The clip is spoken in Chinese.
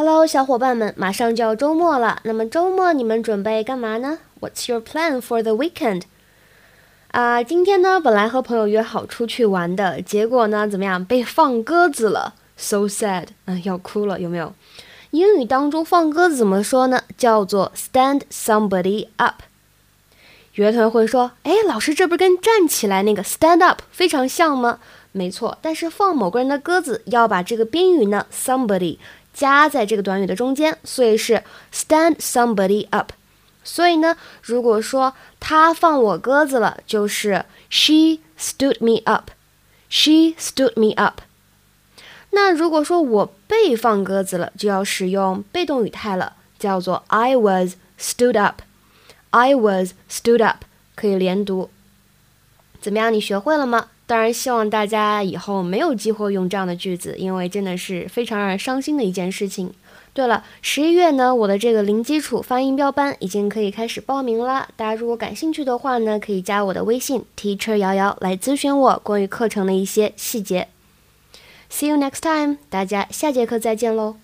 Hello，小伙伴们，马上就要周末了。那么周末你们准备干嘛呢？What's your plan for the weekend？啊，今天呢，本来和朋友约好出去玩的，结果呢，怎么样？被放鸽子了，so sad，嗯，要哭了，有没有？英语当中放鸽子怎么说呢？叫做 stand somebody up。有的同学会说，哎，老师，这不是跟站起来那个 stand up 非常像吗？没错，但是放某个人的鸽子要把这个宾语呢 somebody。加在这个短语的中间，所以是 stand somebody up。所以呢，如果说他放我鸽子了，就是 she stood me up。she stood me up。那如果说我被放鸽子了，就要使用被动语态了，叫做 I was stood up。I was stood up，可以连读。怎么样？你学会了吗？当然，希望大家以后没有机会用这样的句子，因为真的是非常让人伤心的一件事情。对了，十一月呢，我的这个零基础发音标班已经可以开始报名了。大家如果感兴趣的话呢，可以加我的微信 Teacher 瑶瑶来咨询我关于课程的一些细节。See you next time，大家下节课再见喽。